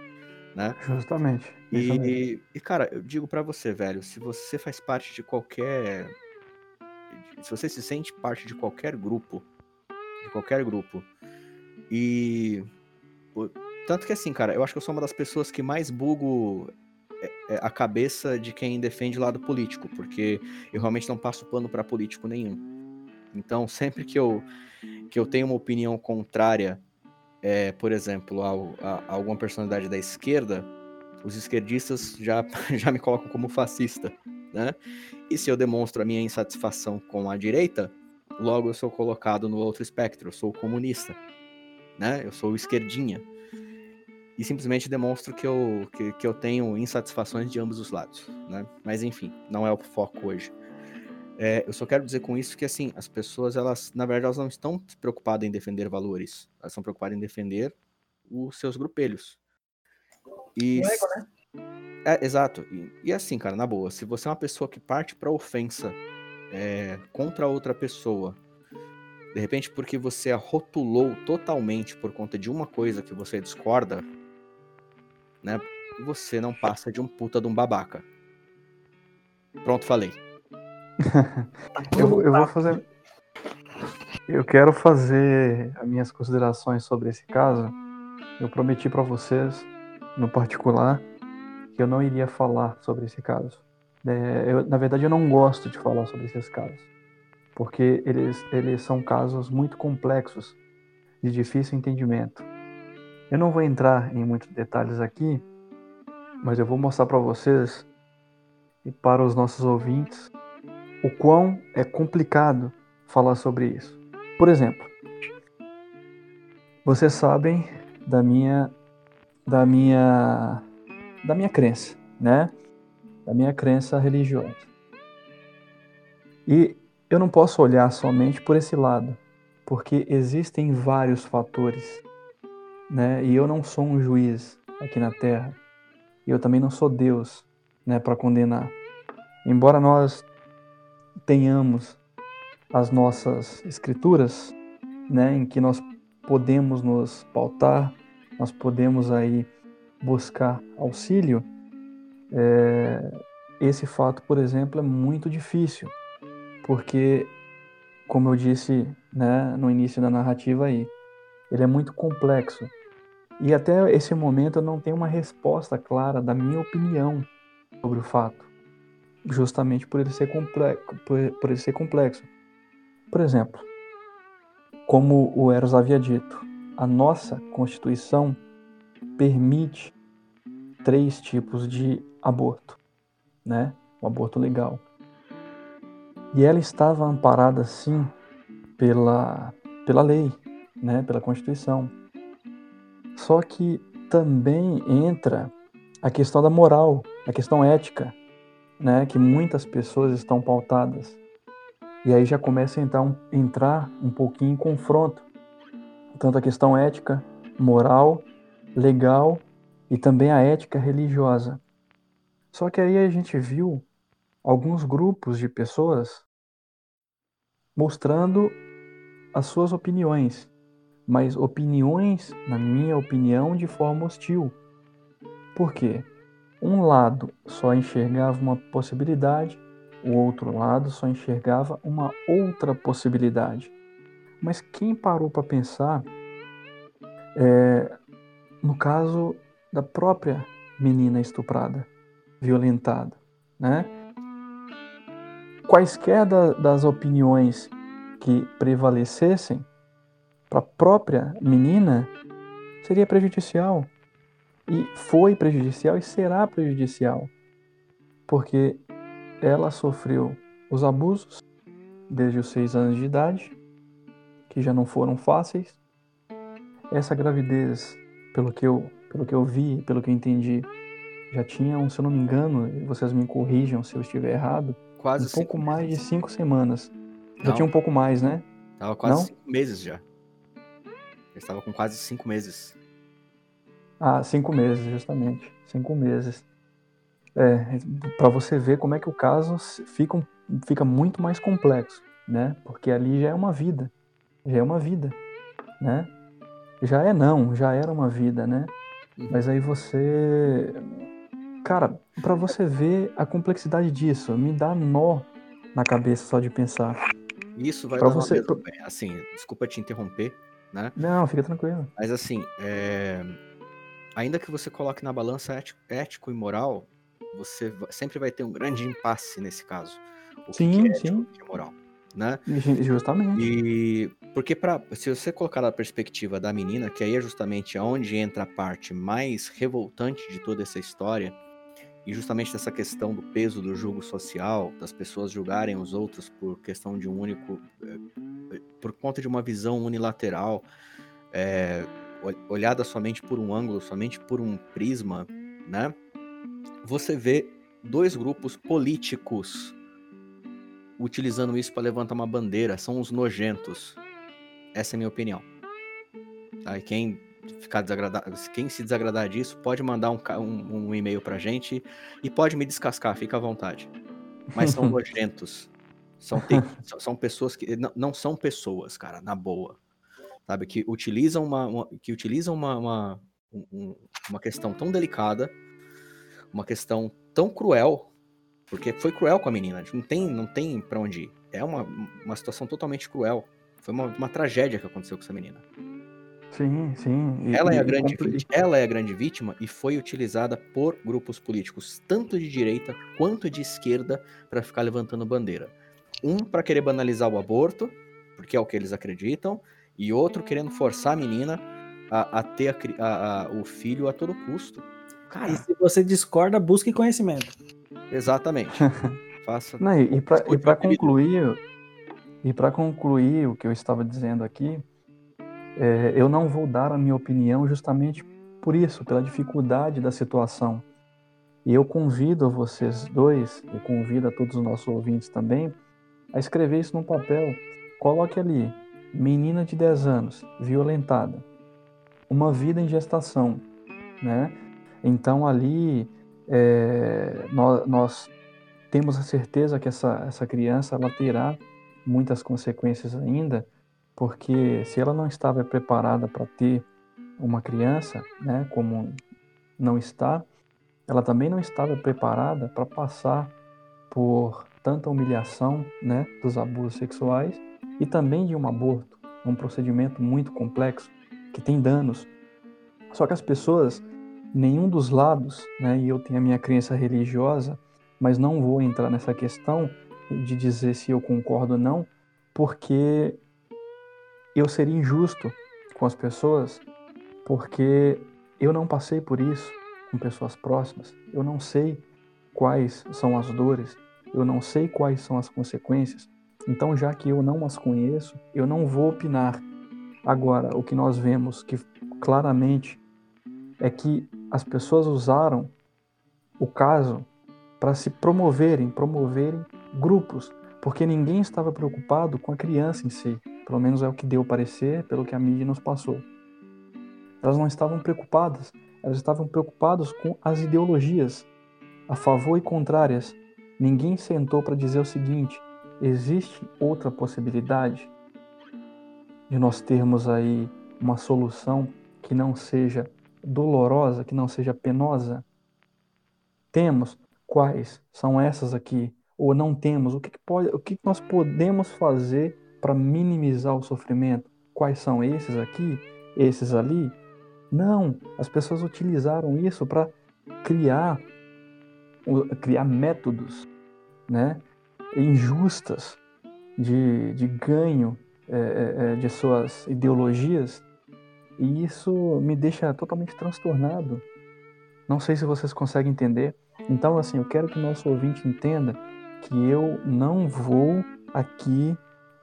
Né? Justamente. E, e, cara, eu digo para você, velho, se você faz parte de qualquer. Se você se sente parte de qualquer grupo, de qualquer grupo, e. Tanto que assim, cara, eu acho que eu sou uma das pessoas que mais bugo é, é, a cabeça de quem defende o lado político, porque eu realmente não passo pano para político nenhum. Então, sempre que eu, que eu tenho uma opinião contrária, é, por exemplo, a, a, alguma personalidade da esquerda, os esquerdistas já, já me colocam como fascista, né? E se eu demonstro a minha insatisfação com a direita, logo eu sou colocado no outro espectro, eu sou comunista, né? Eu sou esquerdinha e simplesmente demonstro que eu, que, que eu tenho insatisfações de ambos os lados, né? Mas enfim, não é o foco hoje. É, eu só quero dizer com isso que, assim, as pessoas, elas, na verdade, elas não estão preocupadas em defender valores, elas estão preocupadas em defender os seus grupelhos. E... Ego, né? É, exato. E, e, assim, cara, na boa, se você é uma pessoa que parte pra ofensa é, contra outra pessoa, de repente porque você a rotulou totalmente por conta de uma coisa que você discorda, né? Você não passa de um puta de um babaca. Pronto, falei. eu, eu vou fazer. Eu quero fazer as minhas considerações sobre esse caso. Eu prometi para vocês, no particular, que eu não iria falar sobre esse caso. É, eu, na verdade, eu não gosto de falar sobre esses casos, porque eles, eles são casos muito complexos, de difícil entendimento. Eu não vou entrar em muitos detalhes aqui, mas eu vou mostrar para vocês e para os nossos ouvintes o quão é complicado falar sobre isso. Por exemplo, vocês sabem da minha da minha da minha crença, né? Da minha crença religiosa. E eu não posso olhar somente por esse lado, porque existem vários fatores, né? E eu não sou um juiz aqui na Terra. E eu também não sou Deus, né, para condenar. Embora nós tenhamos as nossas escrituras, né, em que nós podemos nos pautar, nós podemos aí buscar auxílio, é, esse fato, por exemplo, é muito difícil, porque, como eu disse né, no início da narrativa aí, ele é muito complexo. E até esse momento eu não tenho uma resposta clara da minha opinião sobre o fato, justamente por ele ser complexo. Por, ele ser complexo. Por exemplo, como o Eros havia dito, a nossa Constituição permite três tipos de aborto, né? O aborto legal. E ela estava amparada, sim, pela, pela lei, né? Pela Constituição. Só que também entra a questão da moral, a questão ética, né? Que muitas pessoas estão pautadas e aí já começa a entrar entrar um pouquinho em confronto. Tanto a questão ética, moral, legal e também a ética religiosa. Só que aí a gente viu alguns grupos de pessoas mostrando as suas opiniões, mas opiniões, na minha opinião, de forma hostil. Por quê? Um lado só enxergava uma possibilidade o outro lado só enxergava uma outra possibilidade. Mas quem parou para pensar é, no caso da própria menina estuprada, violentada, né? Quaisquer da, das opiniões que prevalecessem para a própria menina seria prejudicial. E foi prejudicial e será prejudicial. Porque ela sofreu os abusos desde os seis anos de idade, que já não foram fáceis. Essa gravidez, pelo que eu, pelo que eu vi, pelo que eu entendi, já tinha, se eu não me engano, vocês me corrijam se eu estiver errado, Quase um pouco mais de cinco semanas. Já Não. tinha um pouco mais, né? Tava quase Não? cinco meses já. Eu estava com quase cinco meses. Ah, cinco meses, justamente. Cinco meses. É, para você ver como é que o caso fica, fica muito mais complexo, né? Porque ali já é uma vida. Já é uma vida, né? Já é não, já era uma vida, né? Uhum. Mas aí você. Cara, para você ver a complexidade disso, me dá nó na cabeça só de pensar. Isso vai Pra dar você- mesma- Assim, desculpa te interromper, né? Não, fica tranquilo. Mas assim, é, ainda que você coloque na balança ético, e moral, você sempre vai ter um grande impasse nesse caso. O Sim, que é sim. que é moral, né? Ju- Justamente. E porque para se você colocar da perspectiva da menina, que aí é justamente aonde entra a parte mais revoltante de toda essa história, e justamente dessa questão do peso do julgo social, das pessoas julgarem os outros por questão de um único, eh, por conta de uma visão unilateral, eh, ol- olhada somente por um ângulo, somente por um prisma, né? Você vê dois grupos políticos utilizando isso para levantar uma bandeira, são os nojentos. Essa é a minha opinião. Tá? E quem ficar desagradado, quem se desagradar disso, pode mandar um, um, um e-mail pra gente e pode me descascar, fica à vontade. Mas são nojentos. São, te- são- pessoas que não, não são pessoas, cara, na boa. Sabe, que utilizam uma, uma- que utilizam uma, uma, um- um- uma questão tão delicada, uma questão tão cruel, porque foi cruel com a menina, não tem, não tem para onde ir. É uma, uma situação totalmente cruel. Foi uma, uma tragédia que aconteceu com essa menina. Sim, sim. E, ela, é a grande vítima, ela é a grande vítima e foi utilizada por grupos políticos, tanto de direita quanto de esquerda, para ficar levantando bandeira. Um para querer banalizar o aborto, porque é o que eles acreditam, e outro querendo forçar a menina a, a ter a, a, o filho a todo custo. Cara, e se você discorda, busque conhecimento. Exatamente. Faça. Não, e para concluir, e para concluir o que eu estava dizendo aqui, é, eu não vou dar a minha opinião justamente por isso, pela dificuldade da situação. E eu convido vocês dois, e convido a todos os nossos ouvintes também, a escrever isso num papel. Coloque ali, menina de 10 anos, violentada, uma vida em gestação, né? Então ali é, nós, nós, temos a certeza que essa, essa criança ela terá muitas consequências ainda, porque se ela não estava preparada para ter uma criança, né, como não está, ela também não estava preparada para passar por tanta humilhação, né, dos abusos sexuais e também de um aborto, um procedimento muito complexo que tem danos. Só que as pessoas, nenhum dos lados, né, e eu tenho a minha crença religiosa, mas não vou entrar nessa questão de dizer se eu concordo ou não, porque eu seria injusto com as pessoas porque eu não passei por isso com pessoas próximas. Eu não sei quais são as dores, eu não sei quais são as consequências. Então, já que eu não as conheço, eu não vou opinar. Agora, o que nós vemos que claramente é que as pessoas usaram o caso para se promoverem, promoverem grupos, porque ninguém estava preocupado com a criança em si. Pelo menos é o que deu parecer, pelo que a mídia nos passou. Elas não estavam preocupadas, elas estavam preocupadas com as ideologias, a favor e contrárias. Ninguém sentou para dizer o seguinte: existe outra possibilidade de nós termos aí uma solução que não seja dolorosa, que não seja penosa? Temos quais são essas aqui ou não temos? O que, que pode, o que nós podemos fazer para minimizar o sofrimento. Quais são esses aqui, esses ali? Não, as pessoas utilizaram isso para criar criar métodos, né, injustas de, de ganho é, é, é, de suas ideologias e isso me deixa totalmente transtornado. Não sei se vocês conseguem entender. Então, assim, eu quero que nosso ouvinte entenda que eu não vou aqui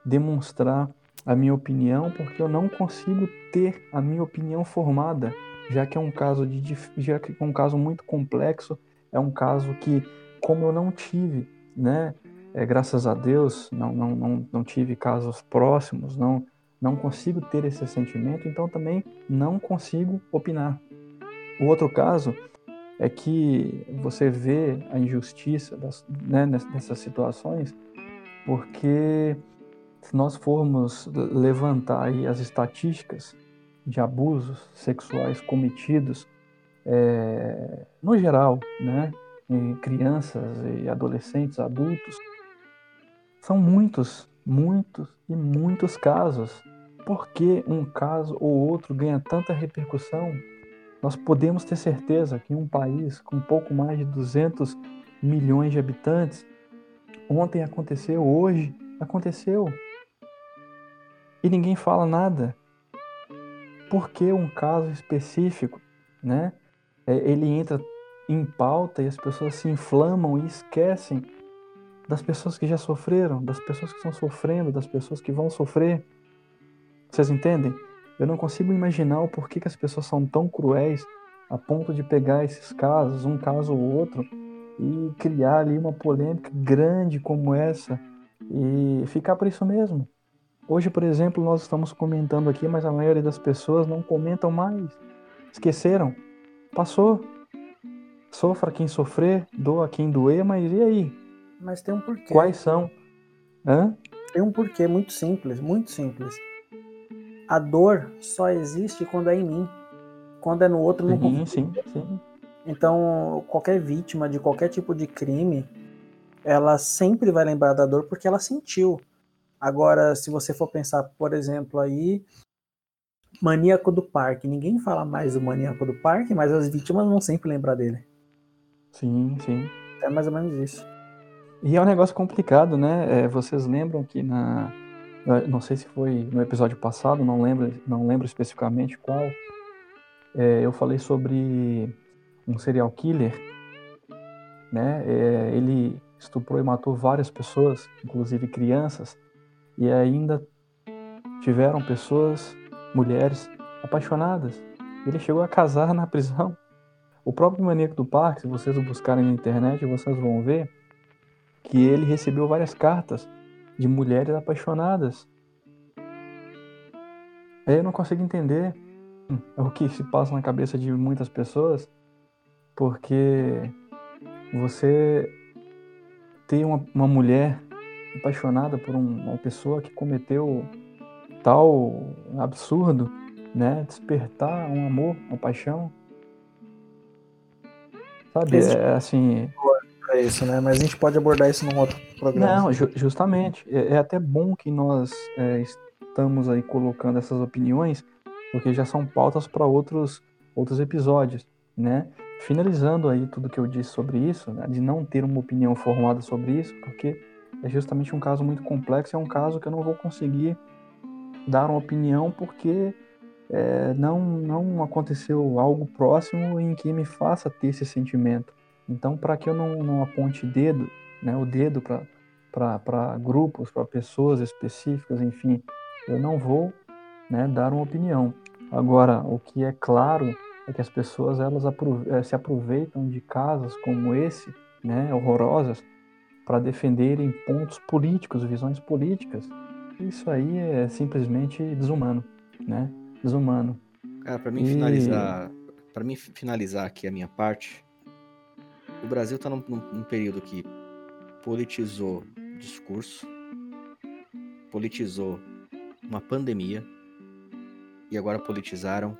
demonstrar a minha opinião porque eu não consigo ter a minha opinião formada, já que é um caso de já que é um caso muito complexo, é um caso que como eu não tive, né, é, graças a Deus, não, não, não, não tive casos próximos, não não consigo ter esse sentimento, então também não consigo opinar. O outro caso é que você vê a injustiça das, né, nessas situações, porque se nós formos levantar as estatísticas de abusos sexuais cometidos é, no geral, né, em crianças e adolescentes, adultos, são muitos, muitos e muitos casos. Por que um caso ou outro ganha tanta repercussão? Nós podemos ter certeza que em um país com pouco mais de 200 milhões de habitantes, ontem aconteceu, hoje aconteceu e ninguém fala nada. Por que um caso específico, né? É, ele entra em pauta e as pessoas se inflamam e esquecem das pessoas que já sofreram, das pessoas que estão sofrendo, das pessoas que vão sofrer. Vocês entendem? Eu não consigo imaginar o porquê que as pessoas são tão cruéis a ponto de pegar esses casos, um caso ou outro, e criar ali uma polêmica grande como essa e ficar por isso mesmo. Hoje, por exemplo, nós estamos comentando aqui, mas a maioria das pessoas não comentam mais. Esqueceram. Passou. Sofra quem sofrer, doa quem doer, mas e aí? Mas tem um porquê. Quais são? Hã? Tem um porquê muito simples, muito simples. A dor só existe quando é em mim. Quando é no outro, não sim, sim, sim. Então, qualquer vítima de qualquer tipo de crime, ela sempre vai lembrar da dor porque ela sentiu. Agora, se você for pensar, por exemplo, aí maníaco do parque. Ninguém fala mais do maníaco do parque, mas as vítimas vão sempre lembrar dele. Sim, sim. É mais ou menos isso. E é um negócio complicado, né? É, vocês lembram que na. Não sei se foi no episódio passado, não lembro, não lembro especificamente qual. É, eu falei sobre um serial killer, né? É, ele estuprou e matou várias pessoas, inclusive crianças, e ainda tiveram pessoas, mulheres, apaixonadas. Ele chegou a casar na prisão. O próprio Maníaco do Parque, se vocês o buscarem na internet, vocês vão ver que ele recebeu várias cartas de mulheres apaixonadas. Eu não consigo entender o que se passa na cabeça de muitas pessoas, porque você ter uma, uma mulher apaixonada por um, uma pessoa que cometeu tal absurdo, né? Despertar um amor, uma paixão. Sabe, é assim. É isso, né? Mas a gente pode abordar isso num outro programa. Não, ju justamente. É, é, até bom que nós é, estamos aí colocando essas opiniões, porque já são pautas para outros, outros episódios, né? Finalizando aí tudo que eu disse sobre isso, né, de não ter uma opinião formada sobre isso, porque é justamente um caso muito complexo, é um caso que eu não vou conseguir dar uma opinião porque é, não, não aconteceu algo próximo em que me faça ter esse sentimento. Então, para que eu não, não aponte dedo, né, o dedo para grupos, para pessoas específicas, enfim, eu não vou né, dar uma opinião. Agora, o que é claro é que as pessoas elas eh, se aproveitam de casos como esse, né, horrorosas, para defenderem pontos políticos, visões políticas. Isso aí é simplesmente desumano, né? Desumano. Cara, para mim e... finalizar, para mim finalizar aqui a minha parte, o Brasil está num, num período que politizou discurso, politizou uma pandemia e agora politizaram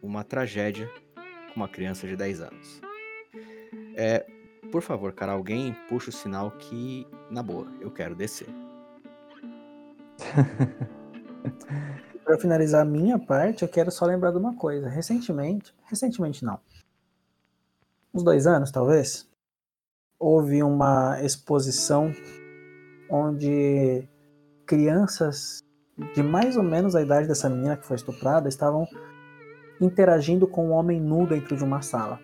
uma tragédia com uma criança de 10 anos. É, por favor, cara, alguém puxa o sinal que, na boa, eu quero descer. Para finalizar a minha parte, eu quero só lembrar de uma coisa. Recentemente, recentemente não, uns dois anos talvez, houve uma exposição onde crianças de mais ou menos a idade dessa menina que foi estuprada estavam interagindo com um homem nu dentro de uma sala.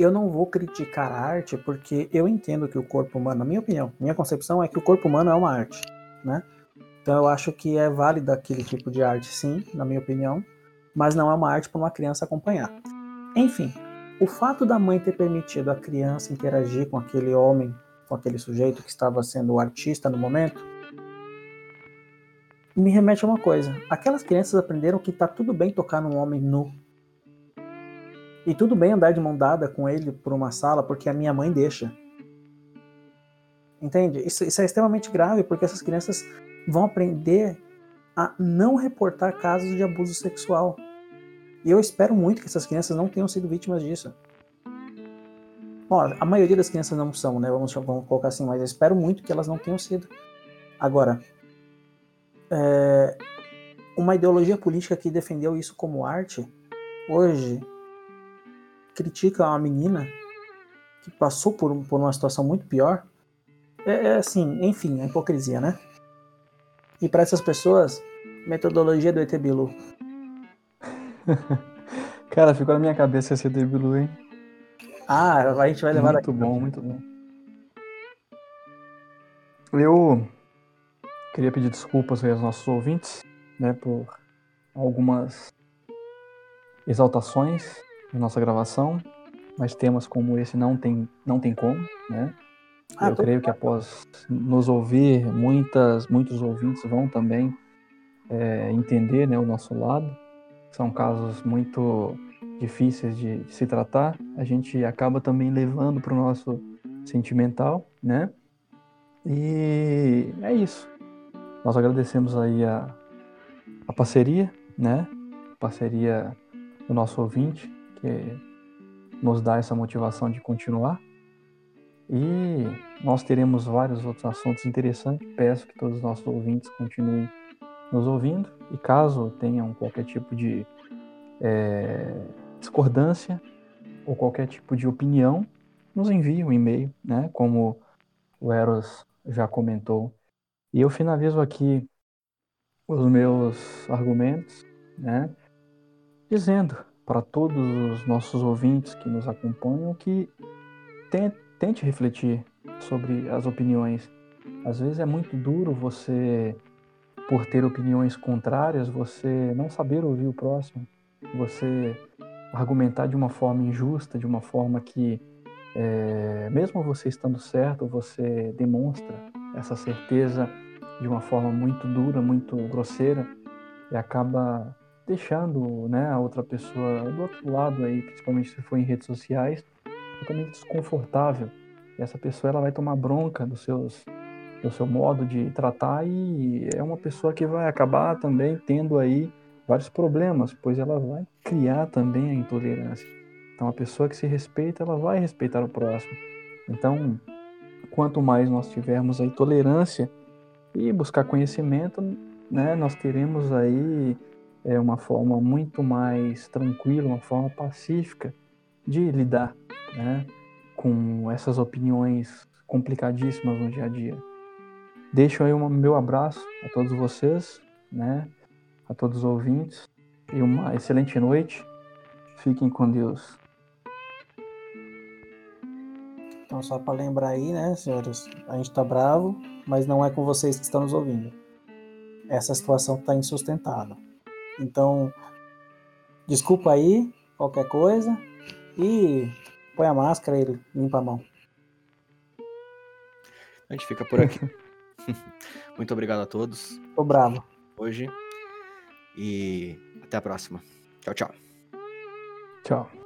Eu não vou criticar a arte porque eu entendo que o corpo humano, na minha opinião, minha concepção é que o corpo humano é uma arte, né? Então eu acho que é válido aquele tipo de arte, sim, na minha opinião, mas não é uma arte para uma criança acompanhar. Enfim, o fato da mãe ter permitido a criança interagir com aquele homem, com aquele sujeito que estava sendo o artista no momento, me remete a uma coisa. Aquelas crianças aprenderam que tá tudo bem tocar num homem nu. E tudo bem andar de mão dada com ele por uma sala porque a minha mãe deixa. Entende? Isso, isso é extremamente grave porque essas crianças vão aprender a não reportar casos de abuso sexual. E eu espero muito que essas crianças não tenham sido vítimas disso. Bom, a maioria das crianças não são, né? Vamos, vamos colocar assim, mas eu espero muito que elas não tenham sido. Agora, é, uma ideologia política que defendeu isso como arte, hoje critica uma menina que passou por, por uma situação muito pior. É, é assim, enfim, a hipocrisia, né? E para essas pessoas, metodologia do ET Bilu. Cara, ficou na minha cabeça esse ET Bilu, hein? Ah, a gente vai levar Muito daqui. bom, muito bom. Eu queria pedir desculpas aos nossos ouvintes, né, por algumas exaltações na nossa gravação, mas temas como esse não tem, não tem como, né? Ah, eu creio que após nos ouvir, muitas, muitos ouvintes vão também é, entender né, o nosso lado. São casos muito difíceis de, de se tratar. A gente acaba também levando para o nosso sentimental, né? E é isso. Nós agradecemos aí a, a parceria, né? Parceria do nosso ouvinte, que nos dá essa motivação de continuar. E nós teremos vários outros assuntos interessantes. Peço que todos os nossos ouvintes continuem nos ouvindo e caso tenham qualquer tipo de é, discordância ou qualquer tipo de opinião, nos envie um e-mail, né? Como o Eros já comentou. E eu finalizo aqui os meus argumentos, né? Dizendo para todos os nossos ouvintes que nos acompanham que tente refletir sobre as opiniões. Às vezes é muito duro você, por ter opiniões contrárias, você não saber ouvir o próximo, você argumentar de uma forma injusta, de uma forma que, é, mesmo você estando certo, você demonstra essa certeza de uma forma muito dura, muito grosseira e acaba deixando né, a outra pessoa do outro lado aí, principalmente se for em redes sociais, totalmente desconfortável. E essa pessoa ela vai tomar bronca dos seus, do seu modo de tratar e é uma pessoa que vai acabar também tendo aí vários problemas, pois ela vai criar também a intolerância. Então a pessoa que se respeita, ela vai respeitar o próximo. Então, quanto mais nós tivermos aí tolerância e buscar conhecimento, né, nós teremos aí é uma forma muito mais tranquila, uma forma pacífica de lidar né, com essas opiniões complicadíssimas no dia a dia. Deixo aí o meu abraço a todos vocês, né, a todos os ouvintes, e uma excelente noite. Fiquem com Deus. Então, só para lembrar aí, né, senhores, a gente tá bravo, mas não é com vocês que estão nos ouvindo. Essa situação está insustentável. Então, desculpa aí, qualquer coisa. E põe a máscara e limpa a mão. A gente fica por aqui. Muito obrigado a todos. Tô bravo. Hoje. E até a próxima. Tchau, tchau. Tchau.